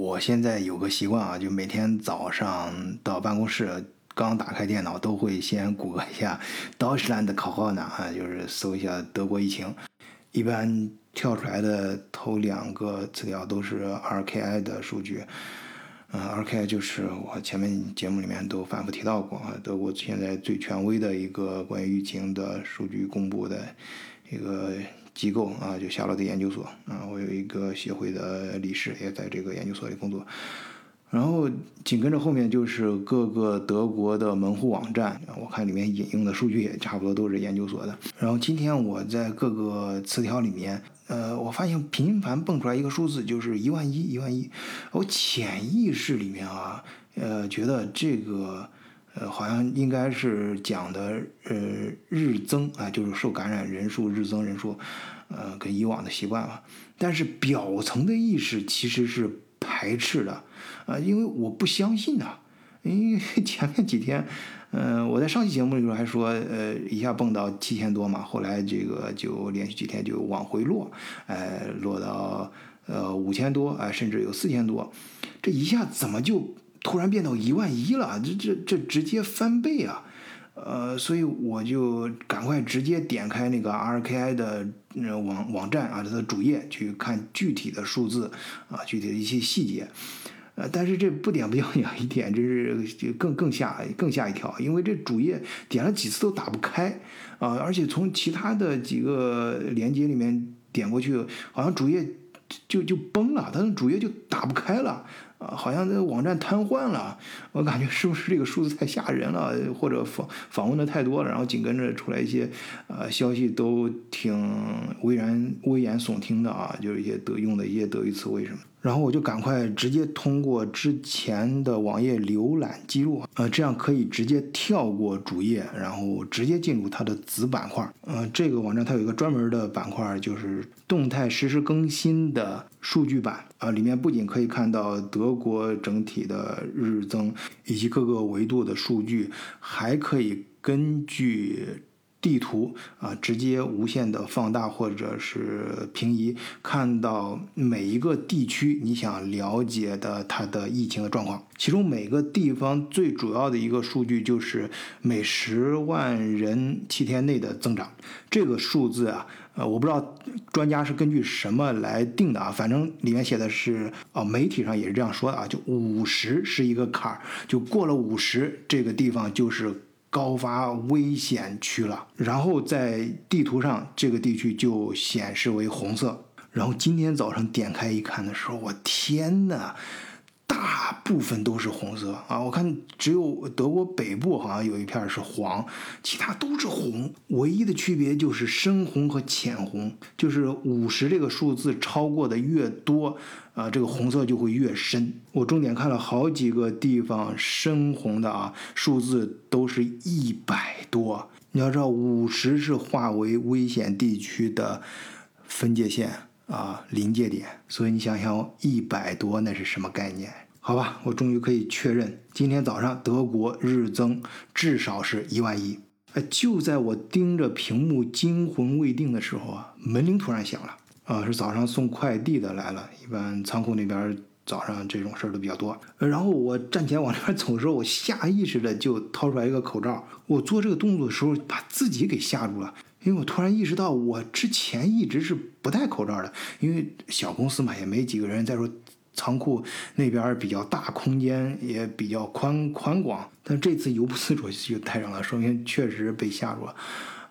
我现在有个习惯啊，就每天早上到办公室，刚打开电脑都会先谷歌一下 Deutschland 考号呢啊，就是搜一下德国疫情。一般跳出来的头两个词条都是 RKI 的数据。嗯，RKI 就是我前面节目里面都反复提到过，德国现在最权威的一个关于疫情的数据公布的一个。机构啊，就夏洛特研究所啊，我有一个协会的理事，也在这个研究所里工作。然后紧跟着后面就是各个德国的门户网站，我看里面引用的数据也差不多都是研究所的。然后今天我在各个词条里面，呃，我发现频繁蹦出来一个数字，就是一万一，一万一。我潜意识里面啊，呃，觉得这个。呃，好像应该是讲的，呃，日增啊，就是受感染人数日增人数，呃，跟以往的习惯了。但是表层的意识其实是排斥的，啊，因为我不相信呐。因为 前面几天，嗯，我在上期节目里头还说，呃，一下蹦到七千多嘛，后来这个就连续几天就往回落，哎，落到呃五千多，啊，甚至有四千多，这一下怎么就？突然变到一万一了，这这这直接翻倍啊！呃，所以我就赶快直接点开那个 RKI 的网网站啊，它的主页去看具体的数字啊，具体的一些细节。呃，但是这不点不要紧一点，这是更更吓更吓一跳，因为这主页点了几次都打不开啊，而且从其他的几个连接里面点过去，好像主页就就崩了，它的主页就打不开了。啊，好像这个网站瘫痪了，我感觉是不是这个数字太吓人了，或者访访问的太多了，然后紧跟着出来一些，呃，消息都挺危言危言耸听的啊，就是一些德用的一些德语词汇什么。然后我就赶快直接通过之前的网页浏览记录，呃，这样可以直接跳过主页，然后直接进入它的子板块。呃，这个网站它有一个专门的板块，就是动态实时更新的数据板啊，里面不仅可以看到德国整体的日增以及各个维度的数据，还可以根据。地图啊，直接无限的放大或者是平移，看到每一个地区你想了解的它的疫情的状况。其中每个地方最主要的一个数据就是每十万人七天内的增长。这个数字啊，呃，我不知道专家是根据什么来定的啊，反正里面写的是，哦，媒体上也是这样说的啊，就五十是一个坎儿，就过了五十，这个地方就是。高发危险区了，然后在地图上这个地区就显示为红色。然后今天早上点开一看的时候，我天哪！大部分都是红色啊！我看只有德国北部好像有一片是黄，其他都是红。唯一的区别就是深红和浅红，就是五十这个数字超过的越多，啊，这个红色就会越深。我重点看了好几个地方，深红的啊，数字都是一百多。你要知道，五十是划为危险地区的分界线。啊，临界点，所以你想想，一百多那是什么概念？好吧，我终于可以确认，今天早上德国日增至少是一万一。哎，就在我盯着屏幕惊魂未定的时候啊，门铃突然响了。啊，是早上送快递的来了。一般仓库那边早上这种事儿都比较多。然后我站起来往那边走的时候，我下意识的就掏出来一个口罩。我做这个动作的时候，把自己给吓住了。因为我突然意识到，我之前一直是不戴口罩的，因为小公司嘛，也没几个人。再说仓库那边比较大，空间也比较宽宽广，但这次由不自主就戴上了，说明确实被吓住了。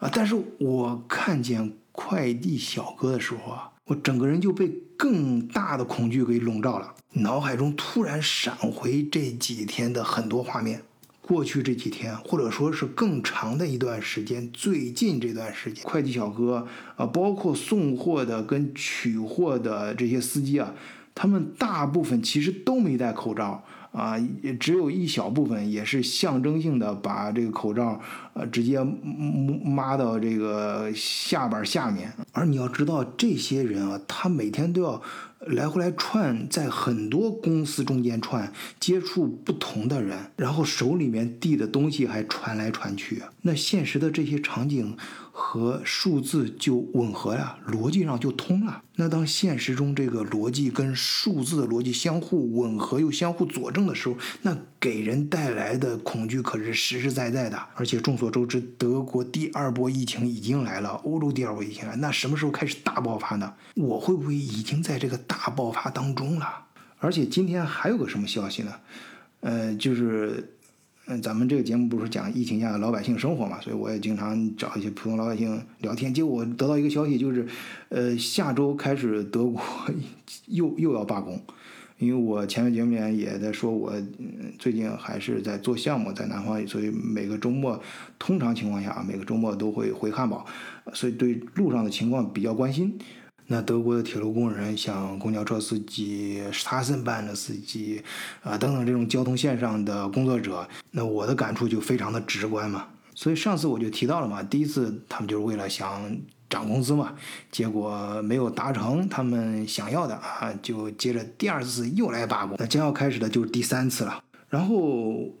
啊！但是我看见快递小哥的时候啊，我整个人就被更大的恐惧给笼罩了，脑海中突然闪回这几天的很多画面。过去这几天，或者说是更长的一段时间，最近这段时间，快递小哥啊，包括送货的跟取货的这些司机啊，他们大部分其实都没戴口罩啊，也只有一小部分也是象征性的把这个口罩呃直接抹到这个下巴下面。而你要知道，这些人啊，他每天都要。来回来串，在很多公司中间串，接触不同的人，然后手里面递的东西还传来传去。那现实的这些场景和数字就吻合了，逻辑上就通了。那当现实中这个逻辑跟数字的逻辑相互吻合又相互佐证的时候，那给人带来的恐惧可是实实在在的。而且众所周知，德国第二波疫情已经来了，欧洲第二波疫情来，那什么时候开始大爆发呢？我会不会已经在这个大爆发当中了？而且今天还有个什么消息呢？呃，就是。嗯，咱们这个节目不是讲疫情下的老百姓生活嘛，所以我也经常找一些普通老百姓聊天。结果我得到一个消息，就是，呃，下周开始德国 又又要罢工。因为我前面节目里面也在说，我最近还是在做项目，在南方，所以每个周末，通常情况下啊每个周末都会回汉堡，所以对路上的情况比较关心。那德国的铁路工人，像公交车司机、沙森班的司机，啊等等这种交通线上的工作者，那我的感触就非常的直观嘛。所以上次我就提到了嘛，第一次他们就是为了想涨工资嘛，结果没有达成他们想要的啊，就接着第二次又来罢工。那将要开始的就是第三次了。然后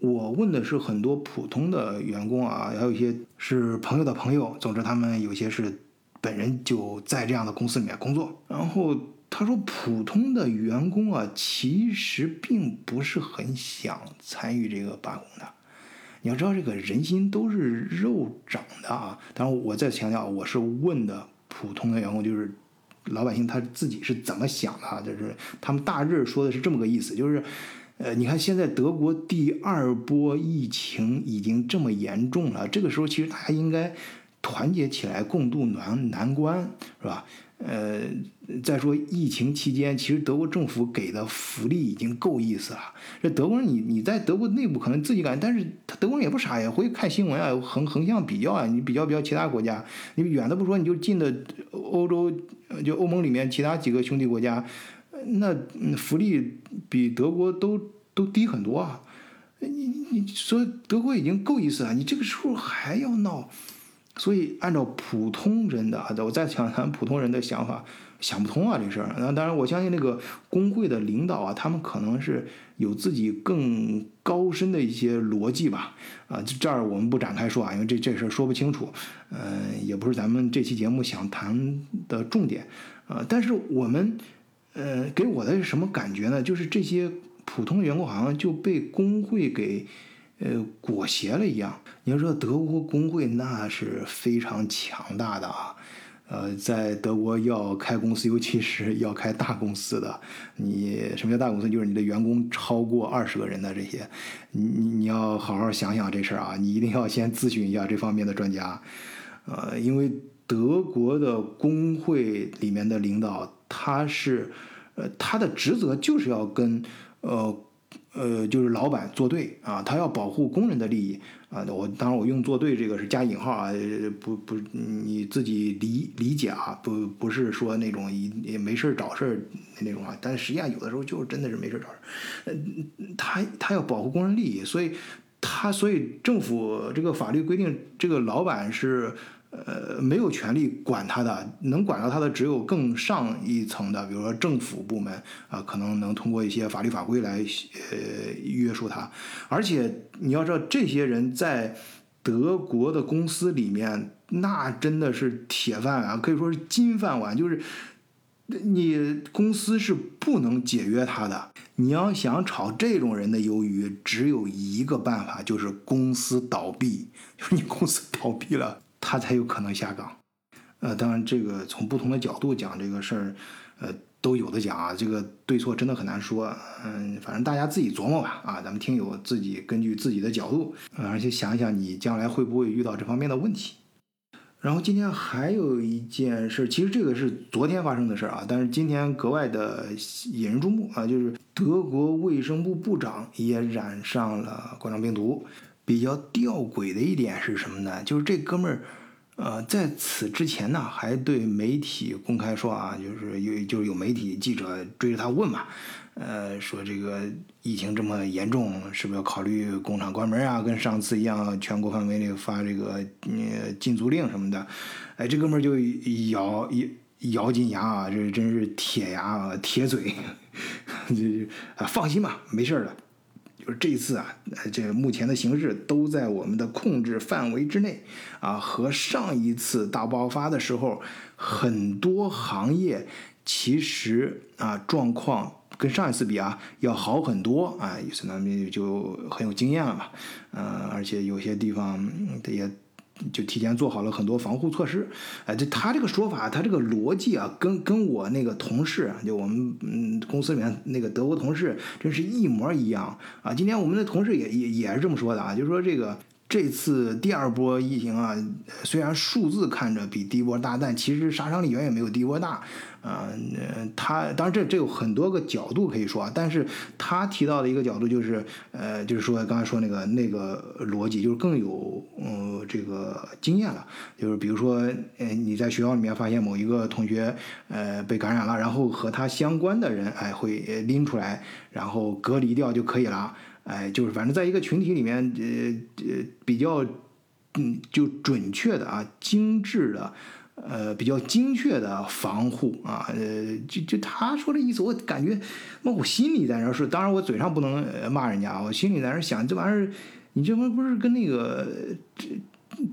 我问的是很多普通的员工啊，还有一些是朋友的朋友，总之他们有些是。本人就在这样的公司里面工作，然后他说，普通的员工啊，其实并不是很想参与这个罢工的。你要知道，这个人心都是肉长的啊。当然，我再强调，我是问的普通的员工，就是老百姓他自己是怎么想的啊，就是他们大致说的是这么个意思，就是，呃，你看现在德国第二波疫情已经这么严重了，这个时候其实大家应该。团结起来共度难难关，是吧？呃，再说疫情期间，其实德国政府给的福利已经够意思了。这德国人，你你在德国内部可能自己感觉，但是他德国人也不傻呀，会看新闻啊，横横向比较啊，你比较比较其他国家，你远的不说，你就近的欧洲，就欧盟里面其他几个兄弟国家，那福利比德国都都低很多啊。你你说德国已经够意思了，你这个时候还要闹？所以，按照普通人的，我再讲谈普通人的想法，想不通啊这事儿。那当然，我相信那个工会的领导啊，他们可能是有自己更高深的一些逻辑吧。啊，这儿我们不展开说啊，因为这这事儿说不清楚。嗯，也不是咱们这期节目想谈的重点。啊，但是我们，呃，给我的是什么感觉呢？就是这些普通员工好像就被工会给。呃，裹挟了一样。你要知道，德国工会那是非常强大的啊。呃，在德国要开公司，尤其是要开大公司的，你什么叫大公司？就是你的员工超过二十个人的这些，你你要好好想想这事儿啊。你一定要先咨询一下这方面的专家。呃，因为德国的工会里面的领导，他是，呃，他的职责就是要跟，呃。呃，就是老板作对啊，他要保护工人的利益啊。我当然我用“作对”这个是加引号啊，不不，你自己理理解啊，不不是说那种一没事找事儿那种啊。但实际上有的时候就是真的是没事找事儿。他他要保护工人利益，所以他所以政府这个法律规定，这个老板是。呃，没有权利管他的，能管到他的只有更上一层的，比如说政府部门啊，可能能通过一些法律法规来呃约束他。而且你要知道，这些人在德国的公司里面，那真的是铁饭碗，可以说是金饭碗，就是你公司是不能解约他的。你要想炒这种人的鱿鱼，只有一个办法，就是公司倒闭，就是你公司倒闭了。他才有可能下岗，呃，当然这个从不同的角度讲这个事儿，呃，都有的讲啊，这个对错真的很难说，嗯，反正大家自己琢磨吧，啊，咱们听友自己根据自己的角度，而且想一想你将来会不会遇到这方面的问题。然后今天还有一件事，其实这个是昨天发生的事儿啊，但是今天格外的引人注目啊，就是德国卫生部部长也染上了冠状病毒。比较吊诡的一点是什么呢？就是这哥们儿，呃，在此之前呢，还对媒体公开说啊，就是有就是有媒体记者追着他问嘛，呃，说这个疫情这么严重，是不是要考虑工厂关门啊？跟上次一样，全国范围内发这个呃禁足令什么的？哎，这哥们儿就咬咬咬紧牙啊，这真是铁牙啊，铁嘴，就啊，放心吧，没事儿的。就是这次啊，这目前的形势都在我们的控制范围之内啊，和上一次大爆发的时候，很多行业其实啊状况跟上一次比啊要好很多啊，意思呢就很有经验了嘛，呃，而且有些地方也。就提前做好了很多防护措施，哎，就他这个说法，他这个逻辑啊，跟跟我那个同事，就我们嗯公司里面那个德国同事，真是一模一样啊。今天我们的同事也也也是这么说的啊，就是说这个。这次第二波疫情啊，虽然数字看着比第一波大，但其实杀伤力远远没有第一波大。啊，他当然这这有很多个角度可以说啊，但是他提到的一个角度就是，呃，就是说刚才说那个那个逻辑，就是更有呃这个经验了。就是比如说，呃，你在学校里面发现某一个同学呃被感染了，然后和他相关的人哎会拎出来，然后隔离掉就可以了。哎，就是反正在一个群体里面，呃呃，比较，嗯，就准确的啊，精致的，呃，比较精确的防护啊，呃，就就他说的意思，我感觉，那我心里在那是，当然我嘴上不能骂人家，我心里在那想，这玩意儿，你这不不是跟那个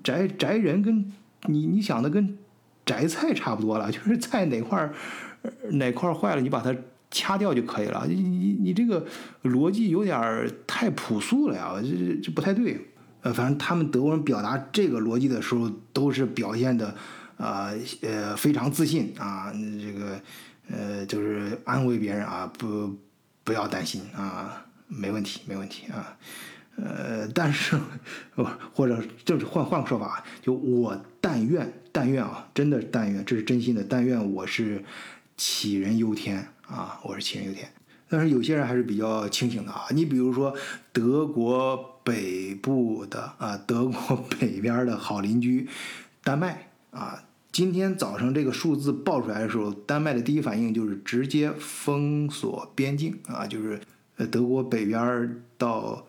宅宅人跟你你想的跟摘菜差不多了，就是菜哪块哪块坏了，你把它。掐掉就可以了，你你你这个逻辑有点太朴素了呀，这这不太对。呃，反正他们德国人表达这个逻辑的时候，都是表现的，呃呃非常自信啊，这个呃就是安慰别人啊，不不要担心啊，没问题没问题啊，呃但是或者就是换换个说法，就我但愿但愿啊，真的但愿，这是真心的，但愿我是杞人忧天。啊，我是杞人忧天，但是有些人还是比较清醒的啊。你比如说德国北部的啊，德国 北边的好邻居丹麦啊，今天早上这个数字爆出来的时候，丹麦的第一反应就是直接封锁边境啊，就是呃德国北边到。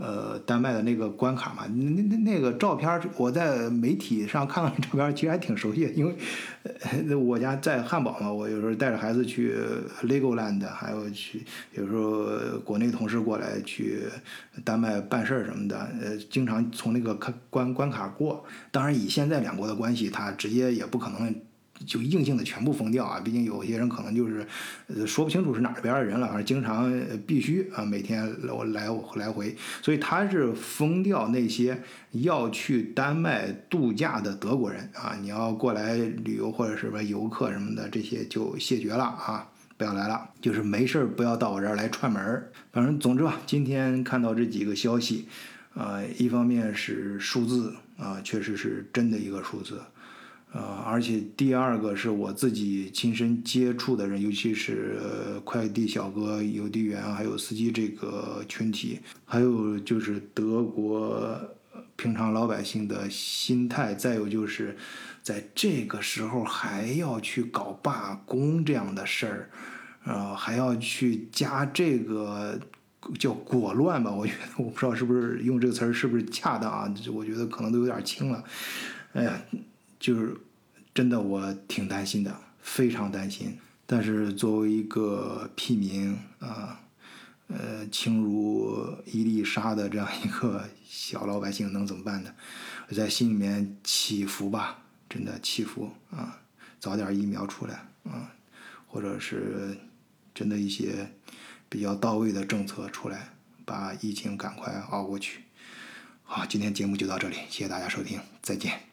呃，丹麦的那个关卡嘛，那那那个照片，我在媒体上看到照片，其实还挺熟悉。因为呃，我家在汉堡嘛，我有时候带着孩子去 Legoland，还有去有时候国内同事过来去丹麦办事儿什么的，呃，经常从那个关关关卡过。当然，以现在两国的关系，他直接也不可能。就硬性的全部封掉啊！毕竟有些人可能就是，呃，说不清楚是哪边的人了，反正经常必须啊，每天来我来回，所以他是封掉那些要去丹麦度假的德国人啊！你要过来旅游或者什么游客什么的，这些就谢绝了啊，不要来了，就是没事儿不要到我这儿来串门儿。反正总之吧，今天看到这几个消息，啊，一方面是数字啊，确实是真的一个数字。呃，而且第二个是我自己亲身接触的人，尤其是快递小哥、邮递员还有司机这个群体，还有就是德国平常老百姓的心态，再有就是在这个时候还要去搞罢工这样的事儿，呃，还要去加这个叫裹乱吧？我觉得我不知道是不是用这个词儿是不是恰当啊？我觉得可能都有点轻了。哎呀。就是真的，我挺担心的，非常担心。但是作为一个屁民啊，呃，轻如一粒沙的这样一个小老百姓，能怎么办呢？我在心里面祈福吧，真的祈福啊，早点疫苗出来啊，或者是真的一些比较到位的政策出来，把疫情赶快熬过去。好，今天节目就到这里，谢谢大家收听，再见。